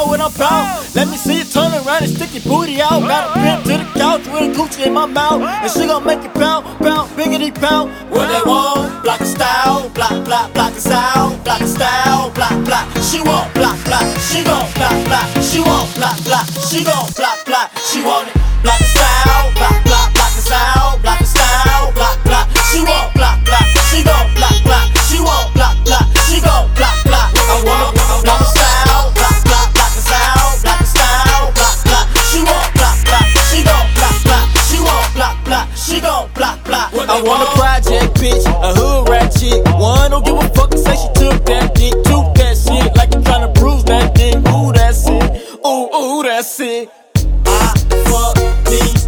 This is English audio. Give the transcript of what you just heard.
know what I'm about. Let me see you turn around and stick your booty out. Got a pimp to the couch with a Gucci in my mouth. And she gon' make you pout, pout, biggity pout. What they want? Block style, block, block, block style, block style, block, block. She want. I want a project bitch, a hood rat chick. One don't give a fuck and say she took that dick, took that shit like you tryna bruise that dick. Ooh, that's it. Ooh, ooh, that's it. I fuck these